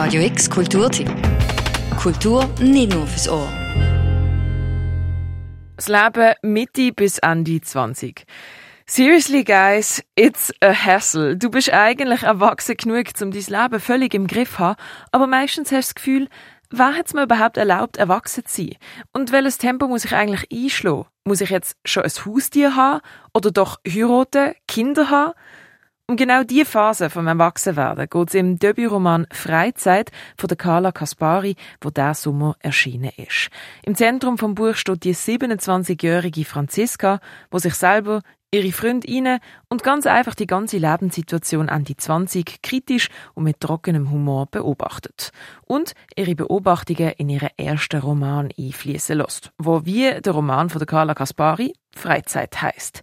Radio X Kulturtipp. Kultur nicht nur fürs Ohr. Das Leben Mitte bis Ende 20. Seriously, guys, it's a hassle. Du bist eigentlich erwachsen genug, um dein Leben völlig im Griff zu haben, aber meistens hast du das Gefühl, wer hat es mir überhaupt erlaubt, erwachsen zu sein? Und welches Tempo muss ich eigentlich einschlagen? Muss ich jetzt schon ein Haustier haben? Oder doch heiraten, Kinder haben? Um genau diese Phase vom Erwachsenwerden geht es im Debütroman Freizeit von der Carla Kaspari, wo der Sommer erschienen ist. Im Zentrum vom Buch steht die 27-jährige Franziska, wo sich selber, ihre Freundinnen und ganz einfach die ganze Lebenssituation an die 20 kritisch und mit trockenem Humor beobachtet. Und ihre Beobachtungen in ihren ersten Roman einfließen lässt, wo wie der Roman von der Carla Kaspari Freizeit heißt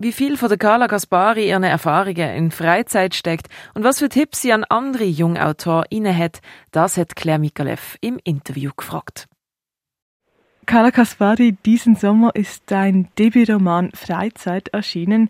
wie viel von der Carla Gaspari ihren Erfahrungen in Freizeit steckt und was für Tipps sie an andere Jungautorinnen hat, das hat Claire Mikalev im Interview gefragt. Carla Kaspari, diesen Sommer ist dein Debütroman Freizeit erschienen.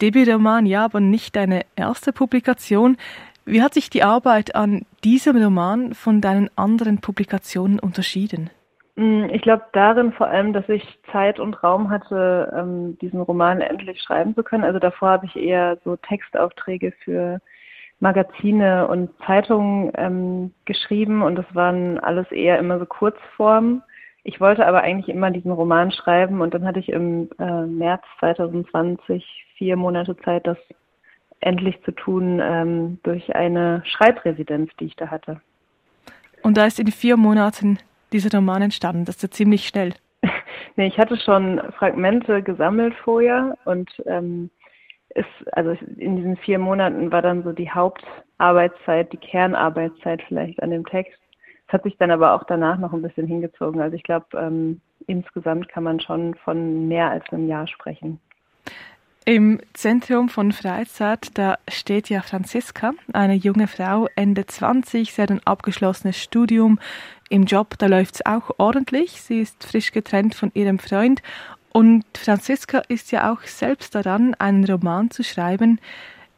Debütroman, ja, aber nicht deine erste Publikation. Wie hat sich die Arbeit an diesem Roman von deinen anderen Publikationen unterschieden? Mm, ich glaube darin vor allem, dass ich Zeit und Raum hatte, ähm, diesen Roman endlich schreiben zu können. Also davor habe ich eher so Textaufträge für Magazine und Zeitungen ähm, geschrieben und das waren alles eher immer so Kurzformen. Ich wollte aber eigentlich immer diesen Roman schreiben und dann hatte ich im äh, März 2020 vier Monate Zeit, das endlich zu tun ähm, durch eine Schreibresidenz, die ich da hatte. Und da ist in vier Monaten dieser Roman entstanden? Das ist ja ziemlich schnell. nee, ich hatte schon Fragmente gesammelt vorher und ähm, ist, also in diesen vier Monaten war dann so die Hauptarbeitszeit, die Kernarbeitszeit vielleicht an dem Text. Es hat sich dann aber auch danach noch ein bisschen hingezogen. Also ich glaube, ähm, insgesamt kann man schon von mehr als einem Jahr sprechen. Im Zentrum von Freizeit, da steht ja Franziska, eine junge Frau, Ende 20, sie hat ein abgeschlossenes Studium. Im Job, da läuft es auch ordentlich. Sie ist frisch getrennt von ihrem Freund. Und Franziska ist ja auch selbst daran, einen Roman zu schreiben.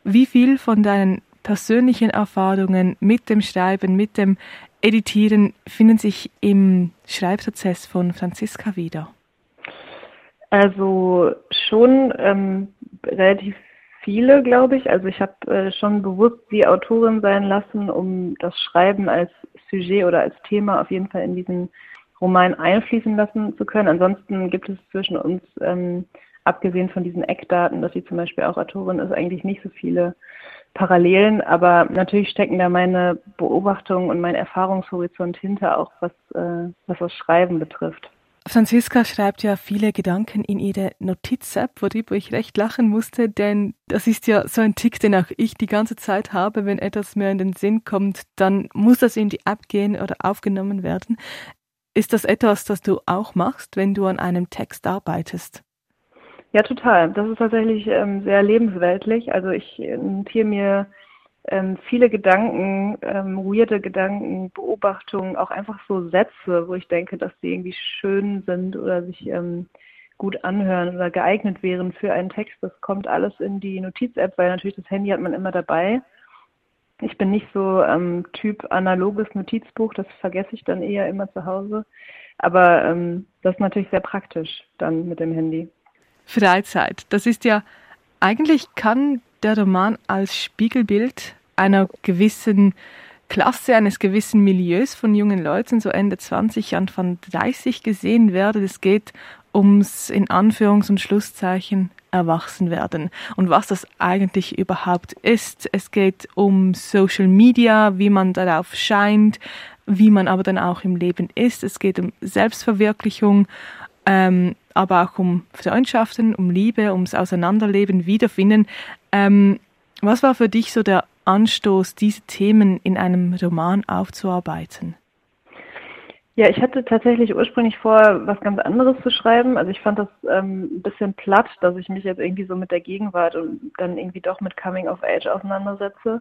Wie viel von deinen persönlichen Erfahrungen mit dem Schreiben, mit dem Editieren finden sich im Schreibprozess von Franziska wieder? Also schon ähm, relativ viele, glaube ich. Also ich habe äh, schon bewusst die Autorin sein lassen, um das Schreiben als Sujet oder als Thema auf jeden Fall in diesen Roman einfließen lassen zu können. Ansonsten gibt es zwischen uns, ähm, abgesehen von diesen Eckdaten, dass sie zum Beispiel auch Autorin ist, eigentlich nicht so viele Parallelen. Aber natürlich stecken da meine Beobachtungen und mein Erfahrungshorizont hinter, auch was, äh, was das Schreiben betrifft. Franziska schreibt ja viele Gedanken in ihre Notiz-App, worüber ich recht lachen musste, denn das ist ja so ein Tick, den auch ich die ganze Zeit habe. Wenn etwas mir in den Sinn kommt, dann muss das in die App gehen oder aufgenommen werden. Ist das etwas, das du auch machst, wenn du an einem Text arbeitest? Ja, total. Das ist tatsächlich ähm, sehr lebensweltlich. Also ich notiere mir ähm, viele Gedanken, ähm, weirde Gedanken, Beobachtungen, auch einfach so Sätze, wo ich denke, dass sie irgendwie schön sind oder sich ähm, gut anhören oder geeignet wären für einen Text. Das kommt alles in die Notiz-App, weil natürlich das Handy hat man immer dabei. Ich bin nicht so ähm, Typ analoges Notizbuch, das vergesse ich dann eher immer zu Hause. Aber ähm, das ist natürlich sehr praktisch dann mit dem Handy. Freizeit, das ist ja, eigentlich kann der Roman als Spiegelbild einer gewissen Klasse, eines gewissen Milieus von jungen Leuten, so Ende 20, Anfang 30 gesehen werden. Es geht ums in Anführungs- und Schlusszeichen Erwachsenwerden und was das eigentlich überhaupt ist. Es geht um Social Media, wie man darauf scheint, wie man aber dann auch im Leben ist. Es geht um Selbstverwirklichung, ähm, aber auch um Freundschaften, um Liebe, ums Auseinanderleben, Wiederfinden. Ähm, was war für dich so der Anstoß, diese Themen in einem Roman aufzuarbeiten? Ja, ich hatte tatsächlich ursprünglich vor, was ganz anderes zu schreiben. Also ich fand das ähm, ein bisschen platt, dass ich mich jetzt irgendwie so mit der Gegenwart und dann irgendwie doch mit Coming of Age auseinandersetze.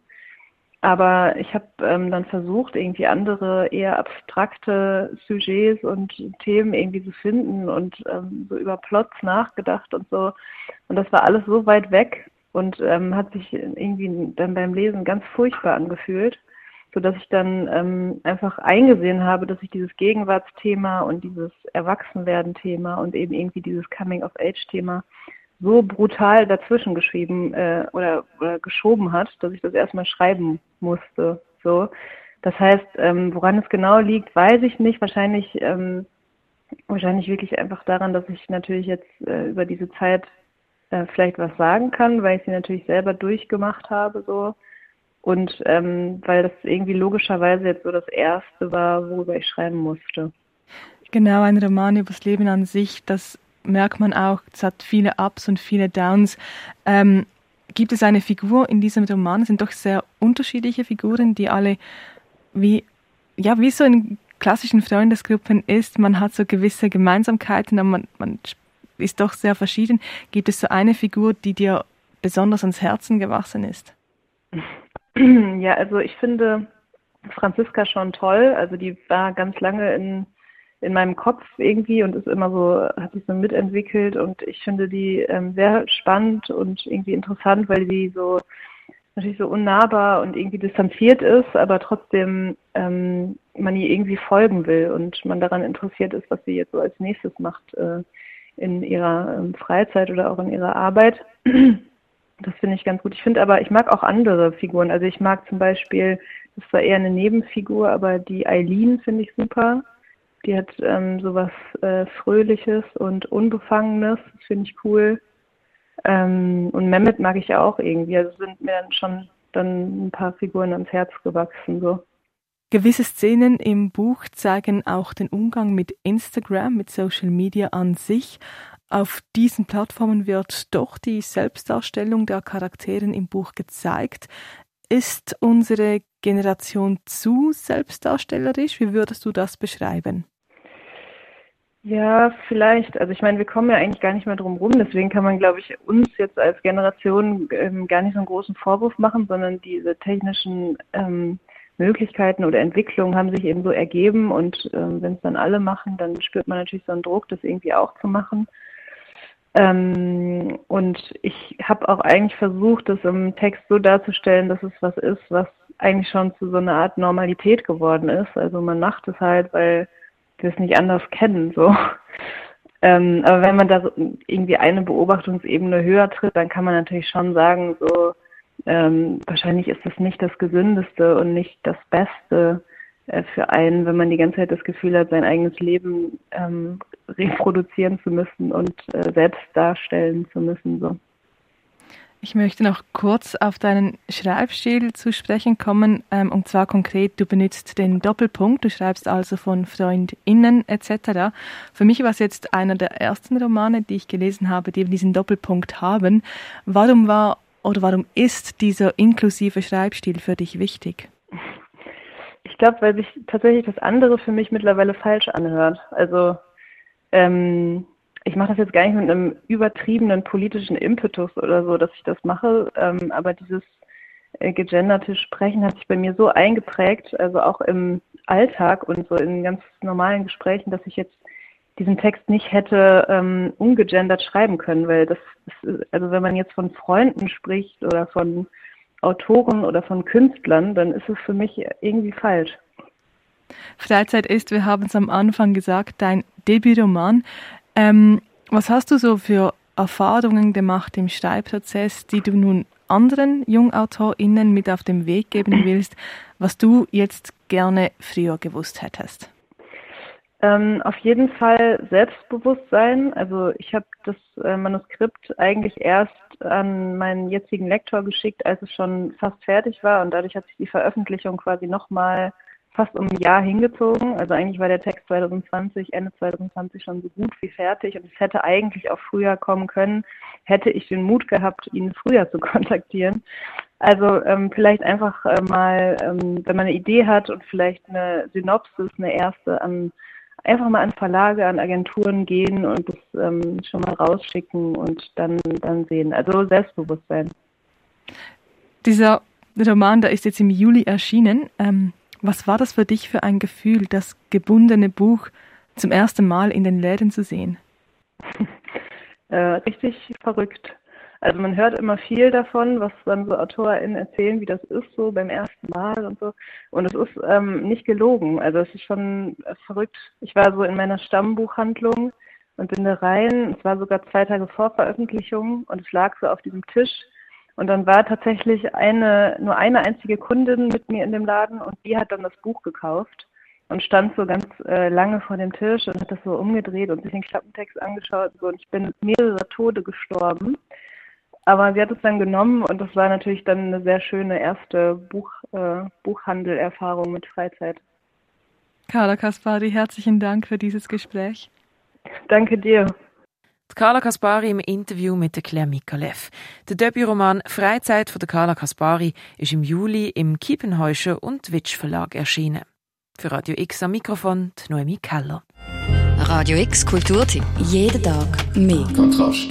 Aber ich habe ähm, dann versucht, irgendwie andere eher abstrakte Sujets und Themen irgendwie zu finden und ähm, so über Plots nachgedacht und so. Und das war alles so weit weg und ähm, hat sich irgendwie dann beim Lesen ganz furchtbar angefühlt. sodass ich dann ähm, einfach eingesehen habe, dass ich dieses Gegenwartsthema und dieses Erwachsenwerden-Thema und eben irgendwie dieses Coming-of-Age-Thema so brutal dazwischen geschrieben äh, oder, oder geschoben hat, dass ich das erstmal schreiben musste. So. Das heißt, ähm, woran es genau liegt, weiß ich nicht. Wahrscheinlich, ähm, wahrscheinlich wirklich einfach daran, dass ich natürlich jetzt äh, über diese Zeit äh, vielleicht was sagen kann, weil ich sie natürlich selber durchgemacht habe, so. Und ähm, weil das irgendwie logischerweise jetzt so das erste war, worüber ich schreiben musste. Genau, ein Roman über das Leben an sich, das merkt man auch, es hat viele Ups und viele Downs. Ähm, gibt es eine Figur in diesem Roman? Es sind doch sehr unterschiedliche Figuren, die alle wie, ja, wie so in klassischen Freundesgruppen ist. Man hat so gewisse Gemeinsamkeiten, aber man, man ist doch sehr verschieden. Gibt es so eine Figur, die dir besonders ans Herzen gewachsen ist? Ja, also ich finde Franziska schon toll. Also die war ganz lange in in meinem Kopf irgendwie und ist immer so, hat sich so mitentwickelt und ich finde die ähm, sehr spannend und irgendwie interessant, weil sie so natürlich so unnahbar und irgendwie distanziert ist, aber trotzdem ähm, man ihr irgendwie folgen will und man daran interessiert ist, was sie jetzt so als nächstes macht äh, in ihrer ähm, Freizeit oder auch in ihrer Arbeit. Das finde ich ganz gut. Ich finde aber, ich mag auch andere Figuren. Also ich mag zum Beispiel, das war eher eine Nebenfigur, aber die Eileen finde ich super. Die hat ähm, sowas äh, Fröhliches und Unbefangenes, das finde ich cool. Ähm, und Mehmet mag ich auch irgendwie. Also sind mir dann schon dann ein paar Figuren ans Herz gewachsen. So. Gewisse Szenen im Buch zeigen auch den Umgang mit Instagram, mit Social Media an sich. Auf diesen Plattformen wird doch die Selbstdarstellung der Charakteren im Buch gezeigt. Ist unsere Generation zu selbstdarstellerisch? Wie würdest du das beschreiben? Ja, vielleicht. Also ich meine, wir kommen ja eigentlich gar nicht mehr drum rum. Deswegen kann man, glaube ich, uns jetzt als Generation ähm, gar nicht so einen großen Vorwurf machen, sondern diese technischen ähm, Möglichkeiten oder Entwicklungen haben sich eben so ergeben. Und ähm, wenn es dann alle machen, dann spürt man natürlich so einen Druck, das irgendwie auch zu machen. Ähm, und ich habe auch eigentlich versucht, das im Text so darzustellen, dass es was ist, was eigentlich schon zu so einer Art Normalität geworden ist. Also man macht es halt, weil wir es nicht anders kennen. So. Ähm, aber wenn man da so irgendwie eine Beobachtungsebene höher tritt, dann kann man natürlich schon sagen, so ähm, wahrscheinlich ist das nicht das Gesündeste und nicht das Beste äh, für einen, wenn man die ganze Zeit das Gefühl hat, sein eigenes Leben ähm, reproduzieren zu müssen und äh, selbst darstellen zu müssen. So. Ich möchte noch kurz auf deinen Schreibstil zu sprechen kommen, ähm, und zwar konkret, du benutzt den Doppelpunkt, du schreibst also von FreundInnen etc. Für mich war es jetzt einer der ersten Romane, die ich gelesen habe, die eben diesen Doppelpunkt haben. Warum war oder warum ist dieser inklusive Schreibstil für dich wichtig? Ich glaube, weil sich tatsächlich das andere für mich mittlerweile falsch anhört. Also ähm, ich mache das jetzt gar nicht mit einem übertriebenen politischen Impetus oder so, dass ich das mache, ähm, aber dieses äh, gegenderte Sprechen hat sich bei mir so eingeprägt, also auch im Alltag und so in ganz normalen Gesprächen, dass ich jetzt diesen Text nicht hätte ähm, ungegendert schreiben können, weil das ist, also wenn man jetzt von Freunden spricht oder von Autoren oder von Künstlern, dann ist es für mich irgendwie falsch. Freizeit ist, wir haben es am Anfang gesagt, dein Debütroman. Ähm, was hast du so für Erfahrungen gemacht im Schreibprozess, die du nun anderen JungautorInnen mit auf den Weg geben willst, was du jetzt gerne früher gewusst hättest? Ähm, auf jeden Fall Selbstbewusstsein. Also ich habe das äh, Manuskript eigentlich erst an meinen jetzigen Lektor geschickt, als es schon fast fertig war und dadurch hat sich die Veröffentlichung quasi nochmal fast um ein Jahr hingezogen. Also eigentlich war der Text 2020, Ende 2020 schon so gut wie fertig und es hätte eigentlich auch früher kommen können, hätte ich den Mut gehabt, ihn früher zu kontaktieren. Also ähm, vielleicht einfach äh, mal, ähm, wenn man eine Idee hat und vielleicht eine Synopsis, eine erste an einfach mal an Verlage, an Agenturen gehen und das ähm, schon mal rausschicken und dann, dann sehen. Also Selbstbewusstsein. Dieser Roman, der ist jetzt im Juli erschienen. Ähm, was war das für dich für ein Gefühl, das gebundene Buch zum ersten Mal in den Läden zu sehen? Äh, richtig verrückt. Also man hört immer viel davon, was dann so AutorInnen erzählen, wie das ist so beim ersten Mal und so. Und es ist ähm, nicht gelogen. Also es ist schon verrückt. Ich war so in meiner Stammbuchhandlung und bin da rein. Es war sogar zwei Tage vor Veröffentlichung und es lag so auf diesem Tisch. Und dann war tatsächlich eine, nur eine einzige Kundin mit mir in dem Laden und die hat dann das Buch gekauft und stand so ganz äh, lange vor dem Tisch und hat das so umgedreht und sich den Klappentext angeschaut und, so. und ich bin mehrere Tode gestorben. Aber sie hat es dann genommen und das war natürlich dann eine sehr schöne erste Buch, äh, Buchhandelerfahrung mit Freizeit. Carla Kaspari, herzlichen Dank für dieses Gespräch. Danke dir. Carla Kaspari im Interview mit der Claire Mikalev. Der Debütroman Freizeit von der Carla Kaspari ist im Juli im Kiepenhäuscher und Witsch Verlag erschienen. Für Radio X am Mikrofon die Noemi Keller. Radio X Kulturtipp. Jeden Tag mehr. Kontrast.